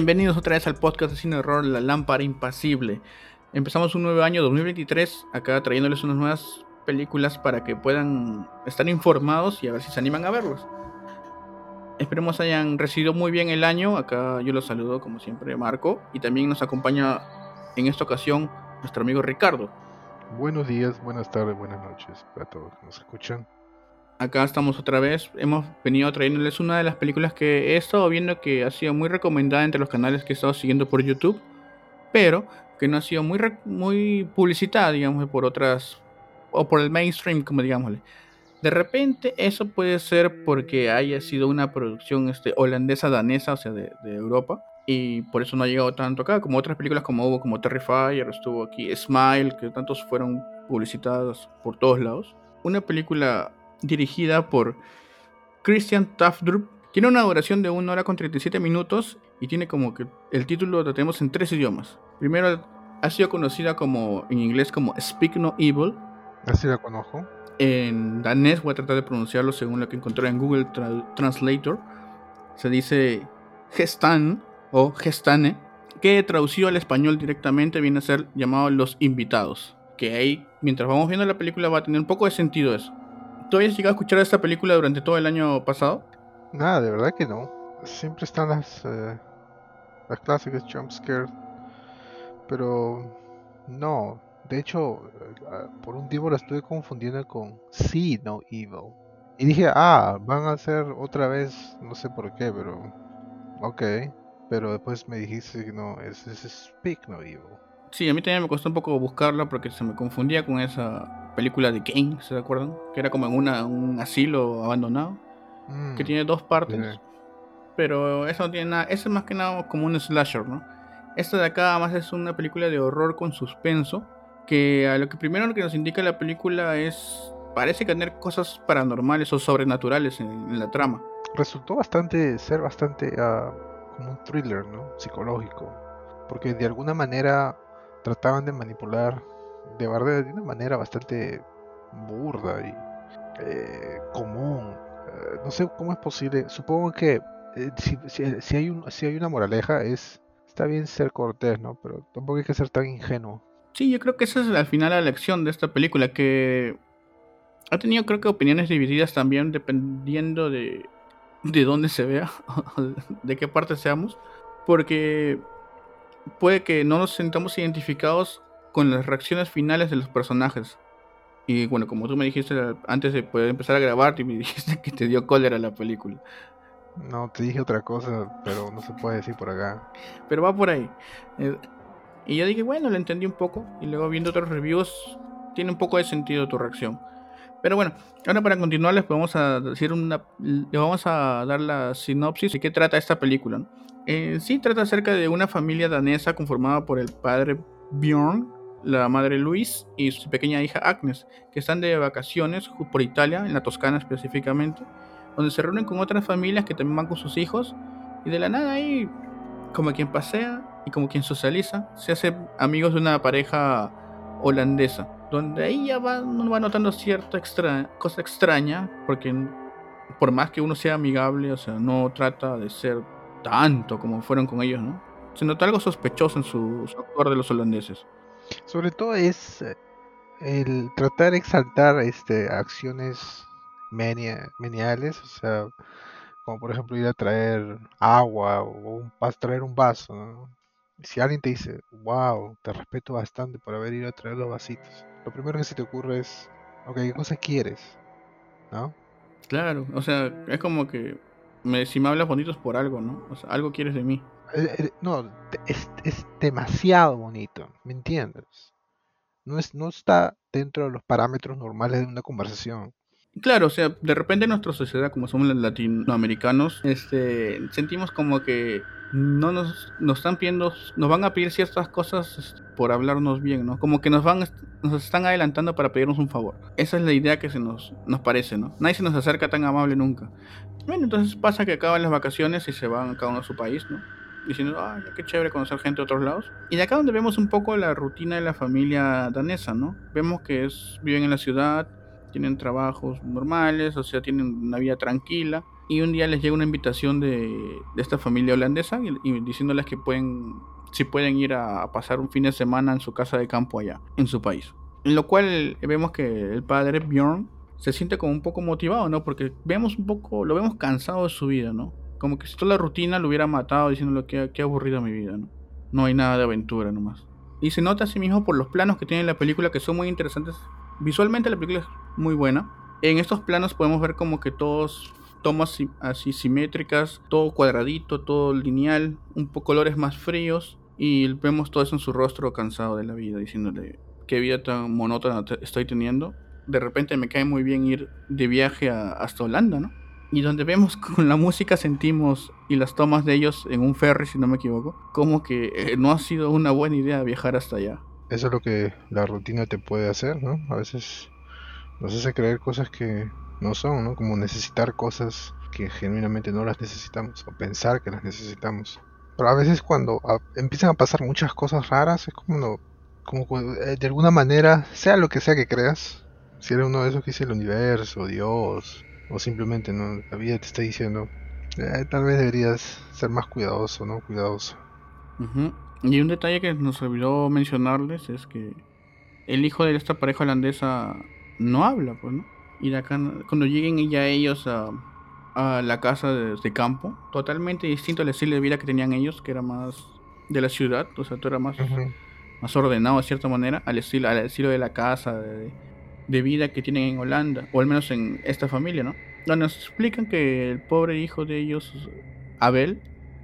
Bienvenidos otra vez al podcast de Cine Horror, La Lámpara Impasible. Empezamos un nuevo año 2023, acá trayéndoles unas nuevas películas para que puedan estar informados y a ver si se animan a verlos. Esperemos hayan recibido muy bien el año. Acá yo los saludo como siempre Marco y también nos acompaña en esta ocasión nuestro amigo Ricardo. Buenos días, buenas tardes, buenas noches para todos que nos escuchan. Acá estamos otra vez. Hemos venido trayéndoles una de las películas que he estado viendo que ha sido muy recomendada entre los canales que he estado siguiendo por YouTube, pero que no ha sido muy, muy publicitada, digamos, por otras, o por el mainstream, como digámosle. De repente eso puede ser porque haya sido una producción este, holandesa, danesa, o sea, de, de Europa, y por eso no ha llegado tanto acá, como otras películas como hubo, como Terrifier, estuvo aquí Smile, que tantos fueron publicitadas por todos lados. Una película dirigida por Christian Tafdrup. Tiene una duración de 1 hora con 37 minutos y tiene como que el título lo tenemos en tres idiomas. Primero ha sido conocida como en inglés como Speak No Evil. Así la conozco. En danés voy a tratar de pronunciarlo según lo que encontré en Google Translator. Se dice Gestan o Gestane, que traducido al español directamente viene a ser llamado Los Invitados. Que ahí, mientras vamos viendo la película, va a tener un poco de sentido eso. ¿Tú habías llegado a escuchar esta película durante todo el año pasado? Nada, de verdad que no. Siempre están las, eh, las clásicas jump Pero no. De hecho, eh, por un tiempo la estuve confundiendo con See No Evil. Y dije, ah, van a hacer otra vez, no sé por qué, pero. Ok. Pero después me dijiste que no, es, es Speak No Evil. Sí, a mí también me costó un poco buscarla porque se me confundía con esa película de Kane, ¿se acuerdan? Que era como en una, un asilo abandonado, que mm, tiene dos partes. Pero eso no tiene nada, eso es más que nada como un slasher, ¿no? Esta de acá además es una película de horror con suspenso, que a lo que primero lo que nos indica la película es, parece tener cosas paranormales o sobrenaturales en, la trama. Resultó bastante, ser bastante uh, como un thriller, ¿no? Psicológico. Porque de alguna manera trataban de manipular de verdad de una manera bastante burda y eh, común. Eh, no sé cómo es posible. Supongo que eh, si, si, hay un, si hay una moraleja es está bien ser cortés, ¿no? Pero tampoco hay que ser tan ingenuo. Sí, yo creo que esa es al final la lección de esta película que ha tenido creo que opiniones divididas también dependiendo de de dónde se vea, de qué parte seamos, porque puede que no nos sentamos identificados con las reacciones finales de los personajes. Y bueno, como tú me dijiste antes de poder empezar a grabar, y me dijiste que te dio cólera la película. No, te dije otra cosa, pero no se puede decir por acá. Pero va por ahí. Eh, y yo dije, bueno, lo entendí un poco. Y luego viendo otros reviews, tiene un poco de sentido tu reacción. Pero bueno, ahora para continuar les vamos a decir una, le vamos a dar la sinopsis de qué trata esta película. Eh, sí, trata acerca de una familia danesa conformada por el padre Bjorn, la madre Luis y su pequeña hija Agnes, que están de vacaciones por Italia, en la Toscana específicamente, donde se reúnen con otras familias que también van con sus hijos, y de la nada ahí, como quien pasea y como quien socializa, se hace amigos de una pareja holandesa, donde ahí ya va, uno va notando cierta extra, cosa extraña, porque por más que uno sea amigable, o sea, no trata de ser tanto como fueron con ellos, ¿no? Se nota algo sospechoso en su, su actor de los holandeses. Sobre todo es el tratar de exaltar este, acciones meniales, o sea, como por ejemplo ir a traer agua o un, traer un vaso. Si alguien te dice, wow, te respeto bastante por haber ido a traer los vasitos, lo primero que se te ocurre es, ok, ¿qué cosa quieres? ¿No? Claro, o sea, es como que me, si me hablas bonitos por algo, ¿no? O sea, algo quieres de mí. Eh, eh, no, es, es, demasiado bonito, ¿me entiendes? No, es, no está dentro de los parámetros normales de una conversación. Claro, o sea, de repente en nuestra sociedad, como somos los latinoamericanos, este, sentimos como que no nos, nos están pidiendo, nos van a pedir ciertas cosas este, por hablarnos bien, ¿no? Como que nos van, nos están adelantando para pedirnos un favor. Esa es la idea que se nos, nos parece, ¿no? Nadie se nos acerca tan amable nunca. Bueno, entonces pasa que acaban las vacaciones y se van cada uno a su país, ¿no? Diciendo, ah, qué chévere conocer gente de otros lados. Y de acá donde vemos un poco la rutina de la familia danesa, ¿no? Vemos que es, viven en la ciudad, tienen trabajos normales, o sea, tienen una vida tranquila. y un día les llega una invitación de, esta familia holandesa y, diciéndoles que pueden, si pueden ir a, pasar un fin de semana en su casa de campo allá, en su país. En lo cual vemos que el padre Bjorn se siente como un poco motivado, ¿no? Porque vemos un poco, lo vemos cansado de su vida, ¿no? Como que si toda la rutina lo hubiera matado diciéndole que, que aburrido mi vida, ¿no? No hay nada de aventura nomás. Y se nota a sí mismo por los planos que tiene la película que son muy interesantes. Visualmente la película es muy buena. En estos planos podemos ver como que todos tomas así simétricas, todo cuadradito, todo lineal, un poco colores más fríos y vemos todo eso en su rostro cansado de la vida, diciéndole qué vida tan monótona estoy teniendo. De repente me cae muy bien ir de viaje hasta Holanda, ¿no? Y donde vemos con la música sentimos y las tomas de ellos en un ferry, si no me equivoco, como que eh, no ha sido una buena idea viajar hasta allá. Eso es lo que la rutina te puede hacer, ¿no? A veces nos hace creer cosas que no son, ¿no? Como necesitar cosas que genuinamente no las necesitamos o pensar que las necesitamos. Pero a veces cuando empiezan a pasar muchas cosas raras es como, no, como eh, de alguna manera, sea lo que sea que creas, si eres uno de esos que dice el universo, Dios, o simplemente no la vida te está diciendo, eh, tal vez deberías ser más cuidadoso, ¿no? Cuidadoso. Y un detalle que nos olvidó mencionarles es que el hijo de esta pareja holandesa no habla, pues, ¿no? Y de acá, cuando lleguen ya ellos a, a la casa de, campo, totalmente distinto al estilo de vida que tenían ellos, que era más de la ciudad, o sea, todo era más, más ordenado de cierta manera, al estilo, al estilo de la casa, de, de, vida que tienen en Holanda, o al menos en esta familia, ¿no? Nos explican que el pobre hijo de ellos, Abel,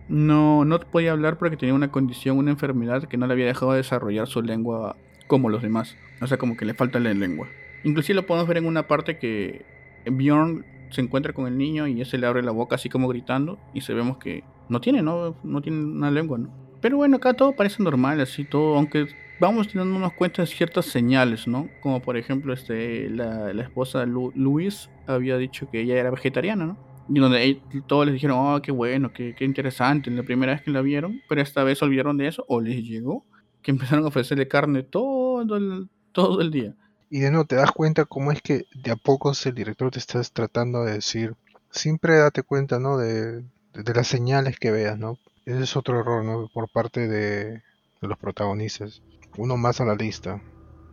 no, no podía hablar porque tenía una condición, una enfermedad que no le había dejado desarrollar su lengua como los demás. O sea, como que le falta la lengua. Inclusive lo podemos ver en una parte que Bjorn se encuentra con el niño y ese le abre la boca así como gritando y se vemos que no tiene, ¿no? No tiene una lengua, ¿no? Pero bueno, acá todo parece normal, así todo, aunque vamos dándonos cuenta de ciertas señales, ¿no? Como por ejemplo, este, la, la esposa de Luis había dicho que ella era vegetariana, ¿no? Y donde todos les dijeron, oh, qué bueno, qué, qué interesante, la primera vez que la vieron, pero esta vez olvidaron de eso, o les llegó, que empezaron a ofrecerle carne todo el, todo el día. Y de nuevo te das cuenta cómo es que de a poco el director te está tratando de decir, siempre date cuenta, ¿no? De, de, las señales que veas, ¿no? Ese es otro error, ¿no? Por parte de, los protagonistas. Uno más a la lista.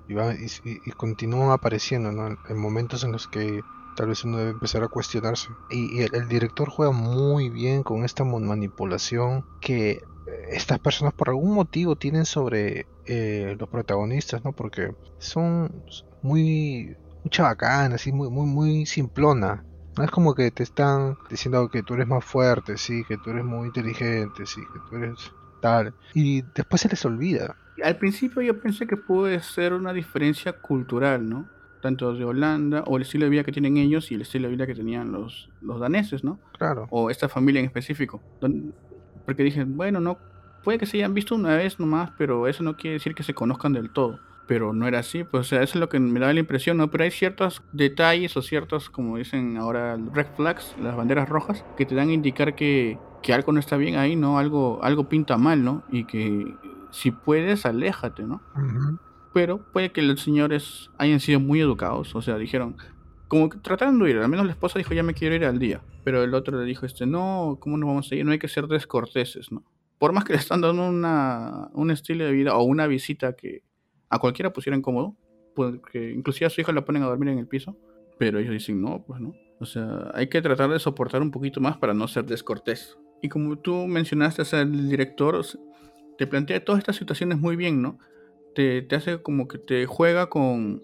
Y, va, y, continúan apareciendo, ¿no? En momentos en los que tal vez uno debe empezar a cuestionarse. Y, el, director juega muy bien con esta manipulación que estas personas por algún motivo tienen sobre eh, los protagonistas, ¿no? Porque son muy, muy chabacanas, muy, muy, muy simplona. No es como que te están diciendo que tú eres más fuerte, sí, que tú eres muy inteligente, sí, que tú eres tal. Y después se les olvida. Al principio yo pensé que puede ser una diferencia cultural, ¿no? Tanto de Holanda, o el estilo de vida que tienen ellos y el estilo de vida que tenían los, los daneses, ¿no? Claro. O esta familia en específico. Porque dije, bueno, no, puede que se hayan visto una vez nomás, pero eso no quiere decir que se conozcan del todo. Pero no era así, pues o sea, eso es lo que me da la impresión, ¿no? Pero hay ciertos detalles o ciertos, como dicen ahora, red flags, las banderas rojas, que te dan a indicar que, que algo no está bien ahí, ¿no? Algo, algo pinta mal, ¿no? Y que si puedes, aléjate, ¿no? Pero puede que los señores hayan sido muy educados, o sea, dijeron, como que tratando de ir, al menos la esposa dijo, ya me quiero ir al día, pero el otro le dijo, este, no, ¿cómo nos vamos a ir? No hay que ser descorteses, ¿no? por más que le están dando una, un estilo de vida o una visita que a cualquiera pusiera incómodo, porque inclusive a su hija la ponen a dormir en el piso, pero ellos dicen no, pues no. O sea, hay que tratar de soportar un poquito más para no ser descortés. Y como tú mencionaste, o sea, el director te plantea todas estas situaciones muy bien, ¿no? Te, te hace como que te juega con,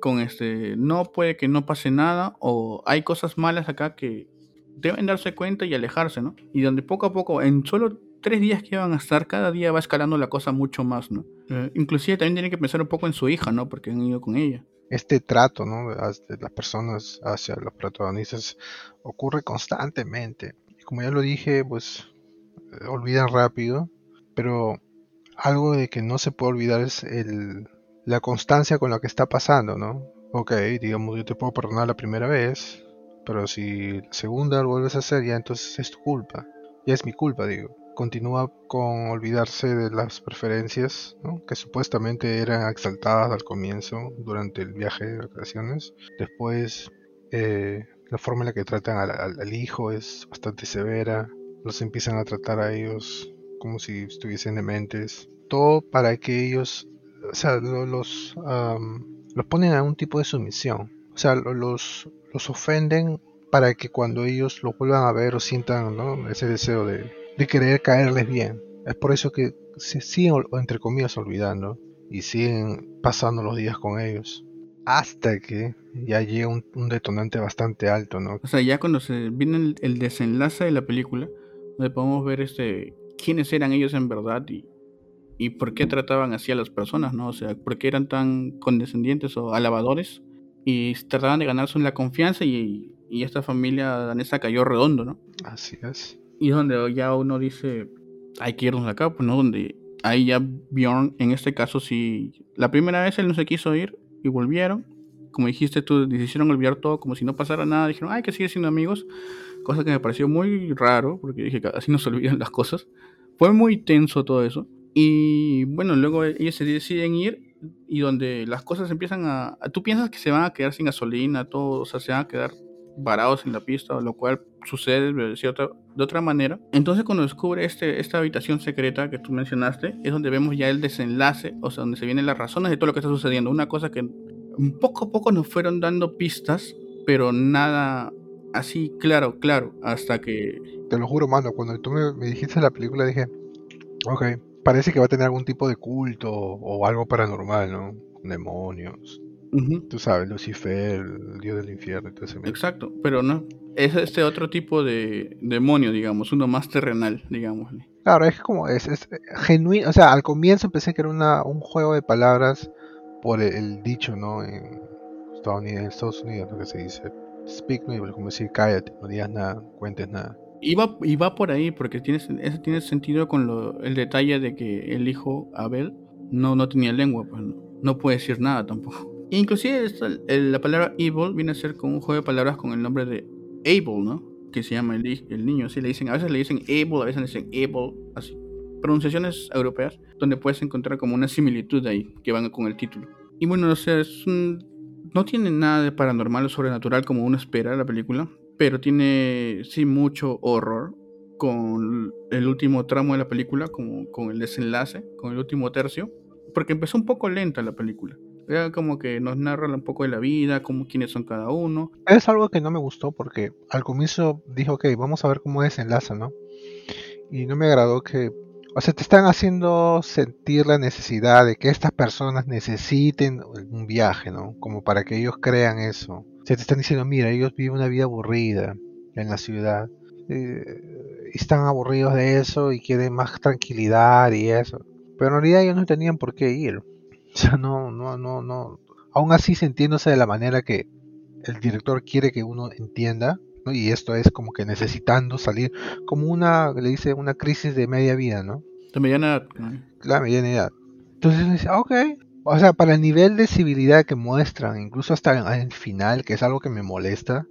con este, no puede que no pase nada, o hay cosas malas acá que deben darse cuenta y alejarse, ¿no? Y donde poco a poco, en solo tres días que van a estar, cada día va escalando la cosa mucho más, ¿no? Eh, inclusive también tiene que pensar un poco en su hija, ¿no? Porque han ido con ella. Este trato, ¿no? De las personas hacia los protagonistas ocurre constantemente. Y como ya lo dije, pues eh, olvidan rápido, pero algo de que no se puede olvidar es el, la constancia con la que está pasando, ¿no? Ok, digamos, yo te puedo perdonar la primera vez, pero si la segunda lo vuelves a hacer, ya entonces es tu culpa. Ya es mi culpa, digo continúa con olvidarse de las preferencias que supuestamente eran exaltadas al comienzo durante el viaje de vacaciones. Después eh, la forma en la que tratan al, al- hijo es bastante severa. Los empiezan a tratar a ellos como si estuviesen dementes. Todo para que ellos, o sea, lo- los, am, los ponen a un tipo de sumisión. O sea, lo- los, los ofenden para que cuando ellos los vuelvan a ver o sientan ese deseo de, de querer caerles bien. Es por eso que se siguen, o entre comillas, olvidando y siguen pasando los días con ellos. Hasta que ya llega un, un detonante bastante alto, ¿no? O sea, ya cuando se viene el, el desenlace de la película, donde podemos ver este quiénes eran ellos en verdad y, y por qué trataban así a las personas, ¿no? O sea, por qué eran tan condescendientes o alabadores y trataban de ganarse la confianza y, y esta familia danesa cayó redondo, ¿no? Así es. Y donde ya uno dice, hay que irnos de acá, pues no, donde ahí ya Bjorn, en este caso sí, la primera vez él no se quiso ir y volvieron. Como dijiste tú, hicieron olvidar todo como si no pasara nada. Dijeron, hay que seguir siendo amigos. Cosa que me pareció muy raro, porque dije así no se olvidan las cosas. Fue muy tenso todo eso. Y bueno, luego ellos se deciden ir y donde las cosas empiezan a- Tú piensas que se van a quedar sin gasolina, todo, o sea, se van a quedar varados en la pista, lo cual sucede de, cierta, de otra manera. Entonces cuando descubre este, esta habitación secreta que tú mencionaste, es donde vemos ya el desenlace, o sea, donde se vienen las razones de todo lo que está sucediendo. Una cosa que poco a poco nos fueron dando pistas, pero nada así claro, claro, hasta que... Te lo juro, mano, cuando tú me, me dijiste la película dije, ok, parece que va a tener algún tipo de culto o algo paranormal, ¿no? Demonios. Ujú, Tú sabes, Lucifer, el dios del infierno y todo ese mierda. Exacto, pero no. Es este otro tipo de demonio, digamos, uno más terrenal, digámosle. Claro, es como, es, es genuino, o sea, al comienzo pensé que era una, un juego de palabras por el, el dicho, ¿no? En Estados Unidos, en Estados Unidos, lo que se dice, speak no, como decir, cállate, no digas nada, no cuentes nada. Y va, y va por ahí, porque tiene, eso tiene sentido con lo- el detalle de que el hijo Abel no, no tenía lengua, pues no, no puede decir nada tampoco. Inclusive el- la palabra evil viene a ser como un juego de palabras con el nombre de Abel, ¿no? Que se llama el, el niño, así le dicen, a veces le dicen Abel, a veces le dicen Abel, así. Pronunciaciones europeas, donde puedes encontrar como una similitud ahí, que van con el título. Y bueno, o sea, es un- no tiene nada de paranormal o sobrenatural como uno espera la película, pero tiene sí mucho horror con el último tramo de la película, como con el desenlace, con el último tercio, porque empezó un poco lenta la película. Como que nos narra un poco de la vida, como quiénes son cada uno. Es algo que no me gustó porque al comienzo dijo, ok, vamos a ver cómo desenlaza, ¿no? Y no me agradó que, o sea, te están haciendo sentir la necesidad de que estas personas necesiten un viaje, ¿no? Como para que ellos crean eso. O sea, te están diciendo, mira, ellos viven una vida aburrida en la ciudad. eh, están aburridos de eso y quieren más tranquilidad y eso. Pero en realidad ellos no tenían por qué ir. O sea, no, no, no, no. Aún así sintiéndose de la manera que el director quiere que uno entienda, ¿no? Y esto es como que necesitando salir, como una, le dice, una crisis de media vida, ¿no? De mediana edad. La mediana edad. Entonces dice, ok. O sea, para el nivel de civilidad que muestran, incluso hasta el final, que es algo que me molesta.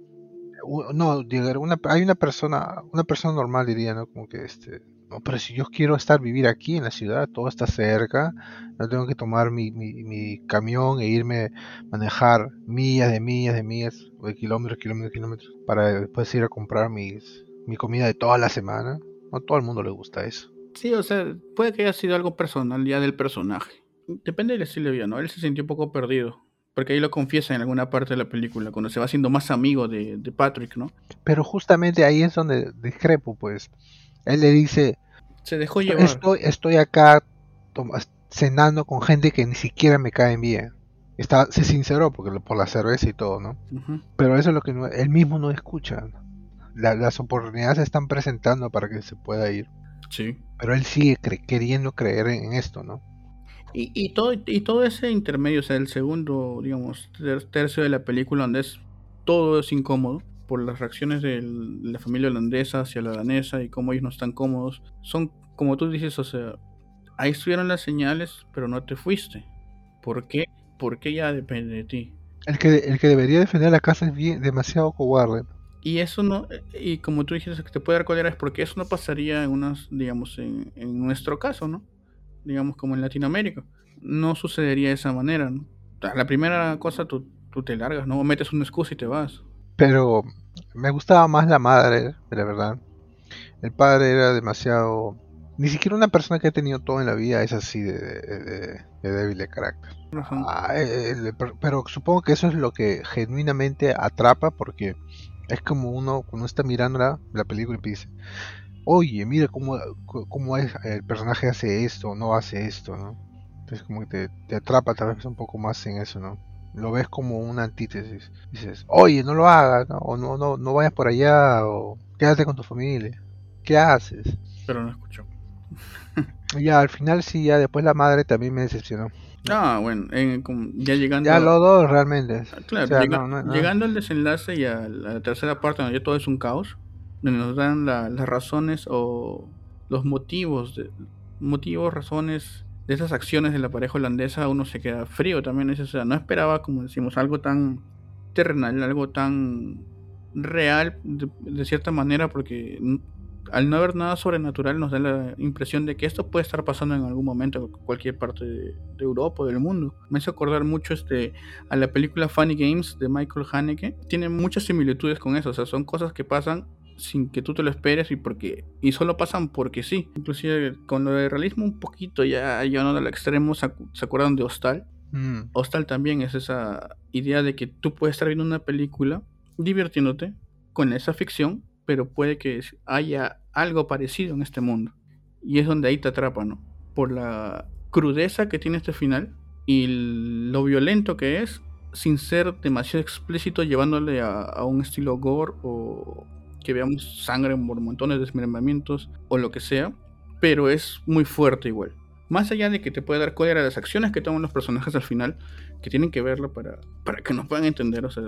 No, digo, una, hay una persona, una persona normal diría, ¿no? Como que este, no, pero si yo quiero estar, vivir aquí en la ciudad, todo está cerca, no tengo que tomar mi, mi, mi camión e irme manejar millas de millas de millas, o de kilómetros, kilómetros, kilómetros, para después ir a comprar mis, mi comida de toda la semana. No a todo el mundo le gusta eso. Sí, o sea, puede que haya sido algo personal ya del personaje. Depende del estilo de vida, ¿no? Él se sintió un poco perdido. Porque ahí lo confiesa en alguna parte de la película, cuando se va haciendo más amigo de, de Patrick, ¿no? Pero justamente ahí es donde discrepo, pues. Él le dice, Se dejó llevar. estoy, estoy acá cenando con gente que ni siquiera me caen bien. Está, se sinceró porque por la cerveza y todo, ¿no? Pero eso es lo que no- él mismo no escucha. La- las oportunidades se están presentando para que se pueda ir. Sí. Pero él sigue cre- queriendo creer en esto, ¿no? Y, y todo, y todo ese intermedio, o sea, el segundo, digamos, ter- tercio de la película, donde es todo es incómodo por las reacciones de la familia holandesa hacia la danesa y cómo ellos no están cómodos, son como tú dices, o sea, ahí estuvieron las señales, pero no te fuiste. ¿Por qué? Porque ya depende de ti. El que, el que debería defender la casa es bien, demasiado cobarde. Y eso no, y como tú dijiste que te puede dar cólera es porque eso no pasaría en unas, digamos, en, en nuestro caso, ¿no? Digamos como en Latinoamérica. No sucedería de esa manera, ¿no? La primera cosa tú, tú te largas, ¿no? O metes una excusa y te vas. Pero Me gustaba más la madre, la verdad. El padre era demasiado... Ni siquiera una persona que ha tenido todo en la vida es así de, de- de débil de carácter. Ah, eh, pero, supongo que eso es lo que genuinamente atrapa porque es como uno cuando está mirando la, la película y dice, oye, mira cómo, cómo es, el personaje hace esto, no hace esto, ¿no? Entonces como que te, te atrapa tal vez un poco más en eso, ¿no? Lo ves como una antítesis. Dices, oye, no lo hagas, ¿no? O no, no, no vayas por allá, o quédate con tu familia. ¿Qué haces? Pero no escuchó. Ya, al final sí, ya después la madre también me decepcionó. Ah, bueno, en- ya llegando. Ya los dos realmente. Ah, Claro, O sea, llega- no, no, no. llegando al desenlace y a la tercera parte donde ya todo es un caos, donde nos dan la- las razones o los motivos, de, motivos, razones de esas acciones de la pareja holandesa, uno se queda frío también. es, no esperaba, como decimos, algo tan terrenal, algo tan real de, cierta manera, porque al no haber nada sobrenatural nos da la impresión de que esto puede estar pasando en algún momento en cualquier parte de, de Europa o del mundo. Me hace acordar mucho este a la película Funny Games de Michael Haneke. Tiene muchas similitudes con eso, o sea, son cosas que pasan sin que tú te lo esperes y porque y solo pasan porque sí. Inclusive con lo de realismo un poquito ya llevando al extremo, ¿se acu- se acuerdan de Hostal? Mm, Hostal también es esa idea de que tú puedes estar viendo una película divirtiéndote con esa ficción, pero puede que haya algo parecido en este mundo. Y es donde ahí te atrapa, ¿no? Por la crudeza que tiene este final y lo violento que es, sin ser demasiado explícito, llevándole a, a un estilo gore o que veamos sangre por montones de desmembramientos o lo que sea, pero es muy fuerte igual. Más allá de que te puede dar cólera las acciones que toman los personajes al final, que tienen que verlo para, para que nos puedan entender, o sea,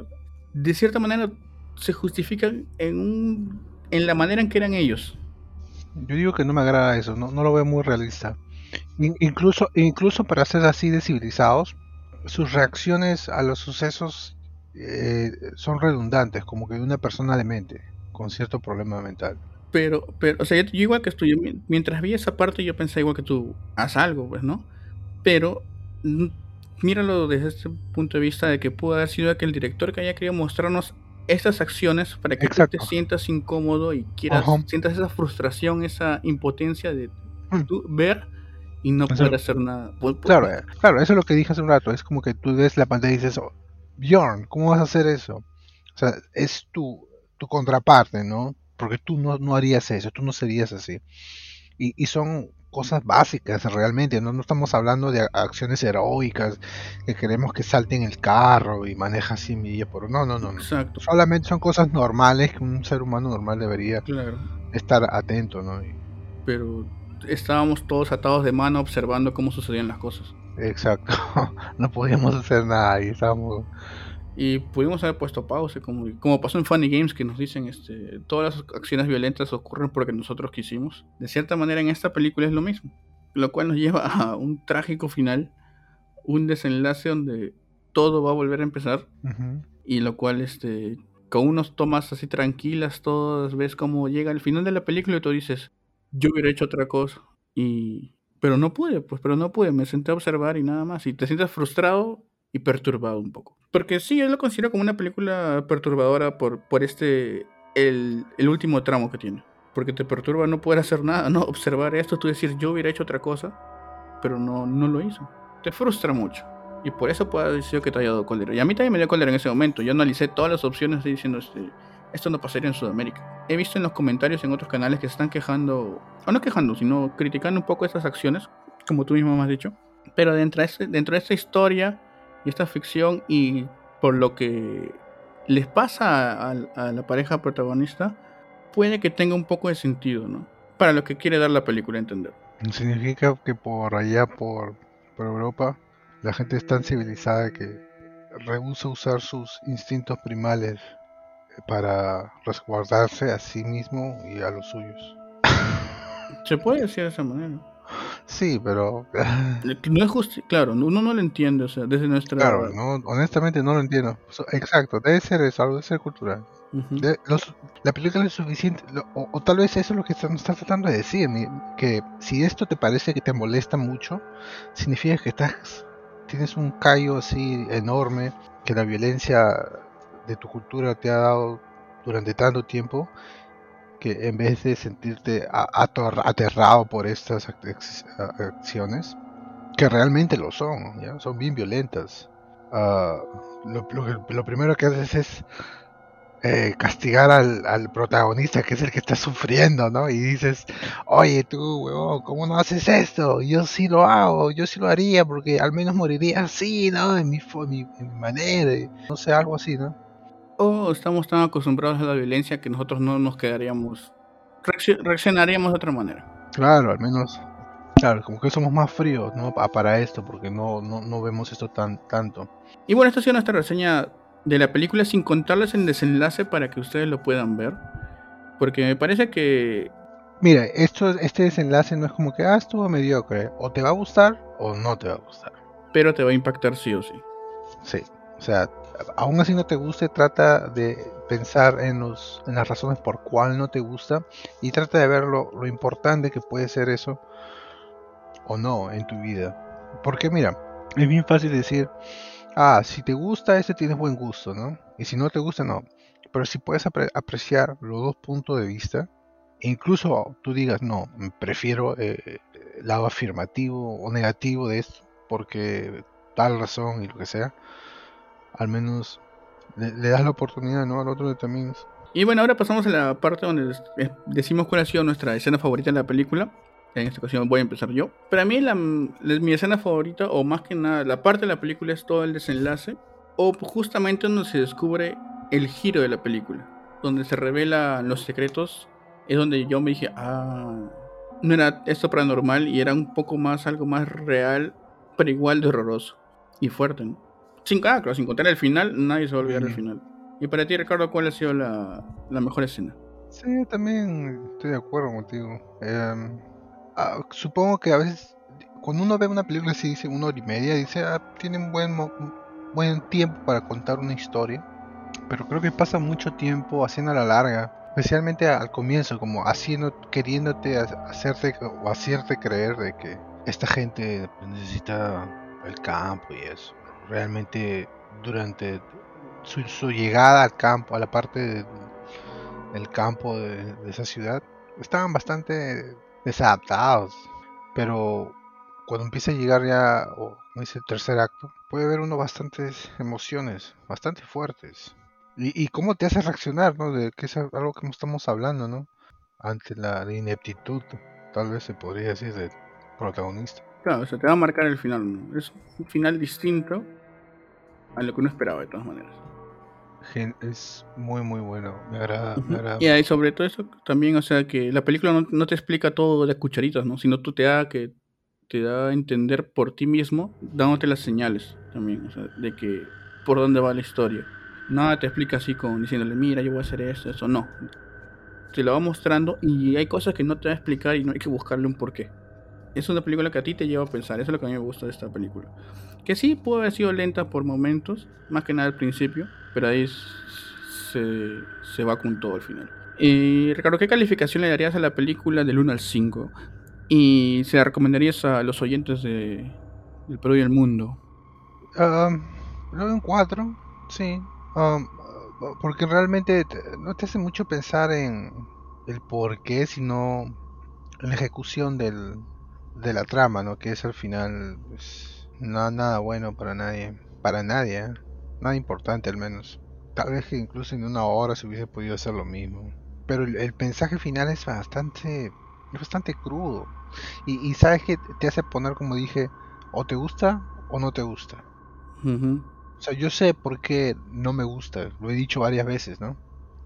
de cierta manera se justifican en, un, en la manera en que eran ellos. Yo digo que no me agrada eso, no, lo veo muy realista. In- incluso, incluso para ser así de civilizados, sus reacciones a los sucesos eh, son redundantes, como que de una persona demente, con cierto problema mental. Pero, pero, o sea, yo, yo igual que tú, yo mi- mientras vi esa parte, yo pensé igual que tú, haz algo, pues, ¿no? Pero, míralo desde este punto de vista de que pudo haber sido que el director que haya querido mostrarnos estas acciones para que tú te sientas incómodo y quieras, sientas esa frustración, esa impotencia de Mm. tú ver y no poder hacer nada. Pu- pu- Claro, eh, claro, eso es lo que dije hace un rato, es como que tú ves la pantalla y dices, "Oh, Bjorn, ¿cómo vas a hacer eso? O sea, es tu, tu contraparte, ¿no? Porque tú no, no harías eso, tú no serías así. Y, y son cosas básicas realmente, ¿no? no estamos hablando de acciones heroicas, que queremos que salten el carro y maneja así millas por... No, no, no, no. Exacto, Solamente son cosas normales que un ser humano normal debería claro. estar atento, ¿no? Y- Pero estábamos todos atados de mano observando cómo sucedían las cosas. exacto, no podíamos hacer nada y estábamos... Y pudimos haber puesto pausa, como, como pasó en Funny Games, que nos dicen este, todas las acciones violentas ocurren porque nosotros quisimos. De cierta manera, en esta película es lo mismo. Lo cual nos lleva a un trágico final, un desenlace donde todo va a volver a empezar. Ujú. Y lo cual, este, con unos tomas así tranquilas, todas, ves cómo llega el final de la película y tú dices, yo hubiera hecho otra cosa. Y... Pero no pude, pues, pero no pude. Me senté a observar y nada más. Y te sientes frustrado y perturbado un poco. Porque sí, yo lo considero como una película perturbadora por, por este, el, el último tramo que tiene. Porque te perturba no poder hacer nada, no observar esto, tú decir, yo hubiera hecho otra cosa, pero no, no lo hizo. Te frustra mucho. Y por eso puede haber sido que te haya dado cólera. Y a mí también me dio cólera en ese momento. Yo analicé todas las opciones y diciendo, este, esto no pasaría en Sudamérica. He visto en los comentarios en otros canales que se están quejando, o no quejando, sino criticando un poco estas acciones, como tú mismo me has dicho. Pero dentro de, este- dentro de esta historia y esta ficción y por lo que les pasa a, a la pareja protagonista, puede que tenga un poco de sentido, ¿no? Para lo que quiere dar la película a entender. Significa que por allá, por, por Europa, la gente es tan civilizada que rehúsa usar sus instintos primales para resguardarse a sí mismo y a los suyos. Se puede decir de esa manera. Sí, pero No es justi claro, uno no lo entiende, o sea, desde nuestra... claro, no, honestamente no lo entiendo. Exacto, debe ser eso, algo debe ser cultural. Ujú. De- los- la película es suficiente, lo- o, o tal vez eso es lo que están, estás tratando de decir, que si esto te parece que te molesta mucho, significa que estás, tienes un callo así enorme, que la violencia de tu cultura te ha dado durante tanto tiempo que en vez de sentirte aterrado por estas acciones, que realmente lo son, ¿ya? son bien violentas, uh, lo, primero que haces es eh, castigar al, protagonista, que es el que está sufriendo, ¿no? Y dices, oye tú, weón, ¿cómo no haces esto? Yo sí lo hago, yo sí lo haría, porque al menos moriría así, ¿no? En mi, mi, mi manera, no sé, algo así, ¿no? O estamos tan acostumbrados a la violencia que nosotros no nos quedaríamos, reaccionaríamos de otra manera. Claro, al menos, claro, como que somos más fríos, ¿no? Para esto, porque no, no, no vemos esto tan tanto. Y bueno, esta ha sido nuestra reseña de la película sin contarles el desenlace para que ustedes lo puedan ver. Porque me parece que... Mira, esto, este desenlace no es como que, ah, estuvo mediocre. O te va a gustar o no te va a gustar. Pero te va a impactar sí o sí. Sí, o sea, aún así no te guste, trata de pensar en, los, en las razones por cuál no te gusta y trata de ver lo, lo importante que puede ser eso o no en tu vida. Porque mira, es bien fácil decir, ah, si te gusta este tienes buen gusto, ¿no? Y si no te gusta, no. Pero si puedes apreciar los dos puntos de vista, incluso tú digas, no, prefiero eh, el lado afirmativo o negativo de esto, porque tal razón y lo que sea, al menos le, das la oportunidad, ¿no? Al otro de también. Y bueno, ahora pasamos a la parte donde decimos cuál ha sido nuestra escena favorita de la película. En esta ocasión voy a empezar yo. Para mí la, mi escena favorita, o más que nada, la parte de la película es todo el desenlace, o justamente donde se descubre el giro de la película, donde se revelan los secretos, es donde yo me dije, ah, no era esto paranormal y era un poco más, algo más real, pero igual de horroroso y fuerte, ¿no? Sin, ah, sin contar el final, nadie se va a olvidar el final. Y para ti, Ricardo, ¿cuál ha sido la, la mejor escena? Sí, también estoy de acuerdo contigo. Eh, Ah, supongo que a veces cuando uno ve una película así, dice una hora y media, dice, ah, tiene un buen, buen tiempo para contar una historia. Pero creo que pasa mucho tiempo haciendo a la larga, especialmente al comienzo, como haciendo, queriéndote hacerte o hacerte creer de que esta gente necesita el campo y eso. Realmente durante su, llegada al campo, a la parte del campo de esa ciudad, estaban bastante desadaptados. Pero cuando empieza a llegar ya, o como dice el tercer acto, puede haber uno bastantes emociones, bastante fuertes. Y, y cómo te hace reaccionar, ¿no? De que es algo que estamos hablando, ¿no? Ante la ineptitud, tal vez se podría decir, del protagonista. Claro, o sea, te va a marcar el final. Es un final distinto a lo que uno esperaba, de todas maneras es muy muy bueno, me agrada, Y sobre todo eso también, o sea, que la película no, te explica todo de cucharitas, ¿no? Sino tú te da que te da a entender por ti mismo, dándote las señales también, o sea, de que por dónde va la historia. Nada te explica así con diciéndole, mira, yo voy a hacer esto, eso, no. Te lo va mostrando y hay cosas que no te va a explicar y no hay que buscarle un porqué. Es una película que a ti te lleva a pensar, eso es lo que a mí me gusta de esta película. Que sí puede haber sido lenta por momentos, más que nada al principio, pero ahí se, va con todo al final. Y Ricardo, ¿qué calificación le darías a la película del 1 al 5? ¿Y se la recomendarías a los oyentes de, del Perú y el mundo? Um, un 4, sí. Um, porque realmente no te hace mucho pensar en el por qué, sino en la ejecución del, de la trama, ¿no? Que es al final pues, no, nada bueno para nadie. Para nadie, ¿eh? Nada importante al menos. Tal vez que incluso en una hora se hubiese podido hacer lo mismo. Pero el, mensaje final es bastante, bastante crudo. Y, sabes que te hace poner, como dije, o te gusta o no te gusta. O sea, yo sé por qué no me gusta, lo he dicho varias veces, ¿no?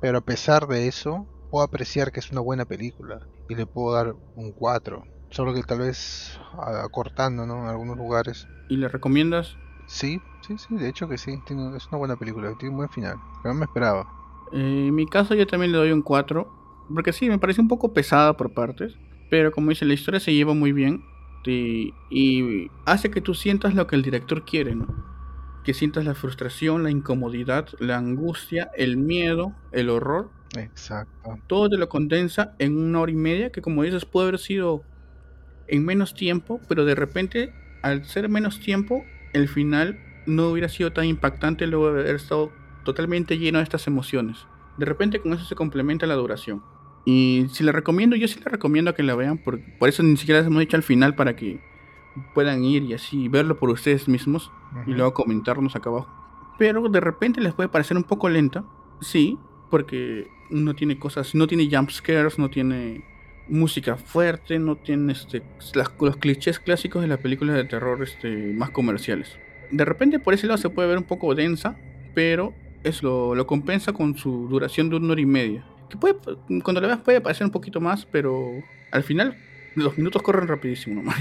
Pero a pesar de eso, puedo apreciar que es una buena película y le puedo dar un 4. Solo que tal vez acortando, ¿no? En algunos lugares. ¿Y le recomiendas? Sí, sí, sí, de hecho que sí. es una buena película, tiene un buen final. Que no me esperaba. Eh, en mi caso yo también le doy un 4. Porque sí, me parece un poco pesada por partes. Pero como dice, la historia se lleva muy bien. Y, y hace que tú sientas lo que el director quiere, ¿no? Que sientas la frustración, la incomodidad, la angustia, el miedo, el horror. Exacto. Todo te lo condensa en una hora y media que como dices puede haber sido en menos tiempo, pero de repente, al ser menos tiempo, el final no hubiera sido tan impactante luego de haber estado totalmente lleno de estas emociones. De repente con eso se complementa la duración. Y si la recomiendo, yo sí la recomiendo que la vean, por, por eso ni siquiera les hemos dicho al final para que puedan ir y así verlo por ustedes mismos y luego comentarnos acá abajo. Pero de repente les puede parecer un poco lenta, sí, porque no tiene cosas, no tiene jump scares, no tiene música fuerte, no tiene este, los clichés clásicos de las películas de terror este, más comerciales. De repente por ese lado se puede ver un poco densa, pero es lo, lo compensa con su duración de una hora y media. Que puede, cuando la veas puede parecer un poquito más, pero al final los minutos corren rapidísimo nomás.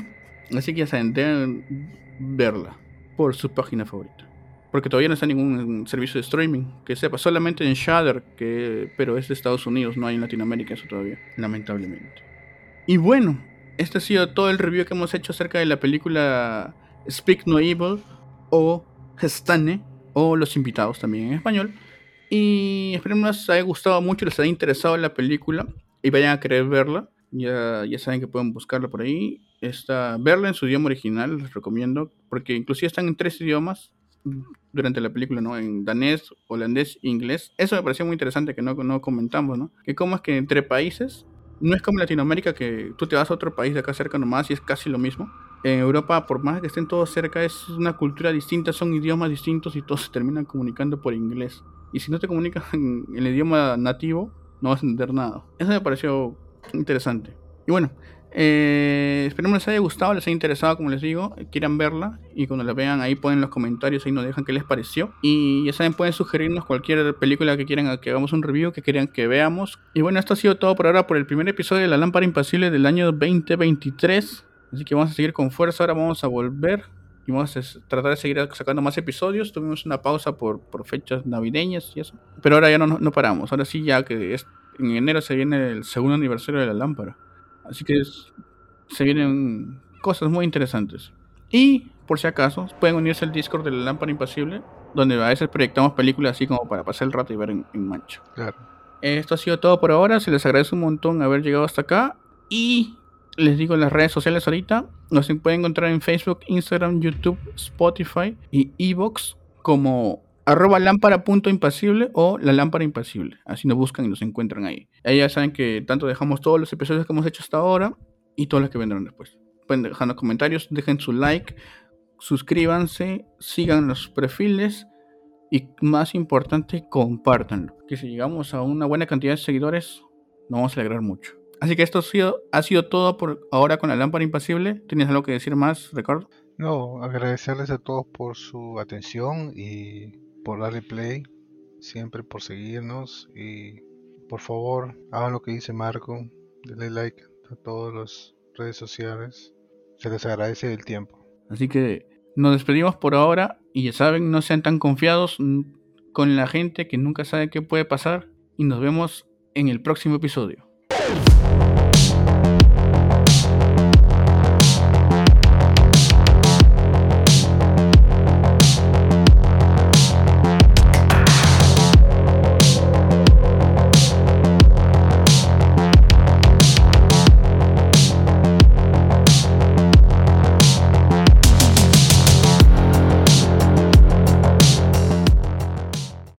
Así que ya saben, deben verla por su página favorita. Porque todavía no está en ningún servicio de streaming que sepa, solamente en Shudder, que, pero es de Estados Unidos, no hay en Latinoamérica eso todavía, lamentablemente. Y bueno, este ha sido todo el review que hemos hecho acerca de la película Speak No Evil o Gestane o Los Invitados también en español. Y espero que les haya gustado mucho, les haya interesado la película y vayan a querer verla. Ya, ya saben que pueden buscarla por ahí. Está, verla en su idioma original, les recomiendo, porque inclusive están en tres idiomas durante la película, ¿no? En danés, holandés inglés. Eso me pareció muy interesante que no, no comentamos, ¿no? Que cómo es que entre países, no es como Latinoamérica que tú te vas a otro país de acá cerca nomás y es casi lo mismo. En Europa, por más que estén todos cerca, es una cultura distinta, son idiomas distintos y todos se terminan comunicando por inglés. Y si no te comunicas en el idioma nativo, no vas a entender nada. Eso me pareció interesante. Y bueno, eh, esperemos les haya gustado, les haya interesado, como les digo, quieran verla y cuando la vean ahí ponen los comentarios, ahí nos dejan qué les pareció. Y ya saben, pueden sugerirnos cualquier película que quieran que hagamos un review, que quieran que veamos. Y bueno, esto ha sido todo por ahora por el primer episodio de La Lámpara Impasible del año 2023. Así que vamos a seguir con fuerza, ahora vamos a volver y vamos a tratar de seguir sacando más episodios. Tuvimos una pausa por, fechas navideñas y eso. Pero ahora ya no, paramos, ahora sí ya que en enero se viene el segundo aniversario de La Lámpara. Así que se vienen cosas muy interesantes. Y, por si acaso, pueden unirse al Discord de la Lámpara Impasible, donde a veces proyectamos películas así como para pasar el rato y ver en, mancho. Claro. Esto ha sido todo por ahora. Se les agradece un montón haber llegado hasta acá. Y les digo en las redes sociales ahorita. Nos pueden encontrar en Facebook, Instagram, YouTube, Spotify y Evox como arroba lámpara.impasible o la lámpara impasible. Así nos buscan y nos encuentran ahí. Ahí ya saben que tanto dejamos todos los episodios que hemos hecho hasta ahora y todos los que vendrán después. Pueden dejar los comentarios, dejen su like, suscríbanse, sigan los perfiles y más importante, compártanlo. Que si llegamos a una buena cantidad de seguidores, nos vamos a alegrar mucho. Así que esto ha sido, ha sido todo por ahora con la lámpara impasible. ¿Tienes algo que decir más, Ricardo? No, agradecerles a todos por su atención y por darle play, siempre por seguirnos y por favor hagan lo que dice Marco, denle like a todas las redes sociales, se les agradece el tiempo. Así que nos despedimos por ahora y ya saben, no sean tan confiados con la gente que nunca sabe qué puede pasar y nos vemos en el próximo episodio.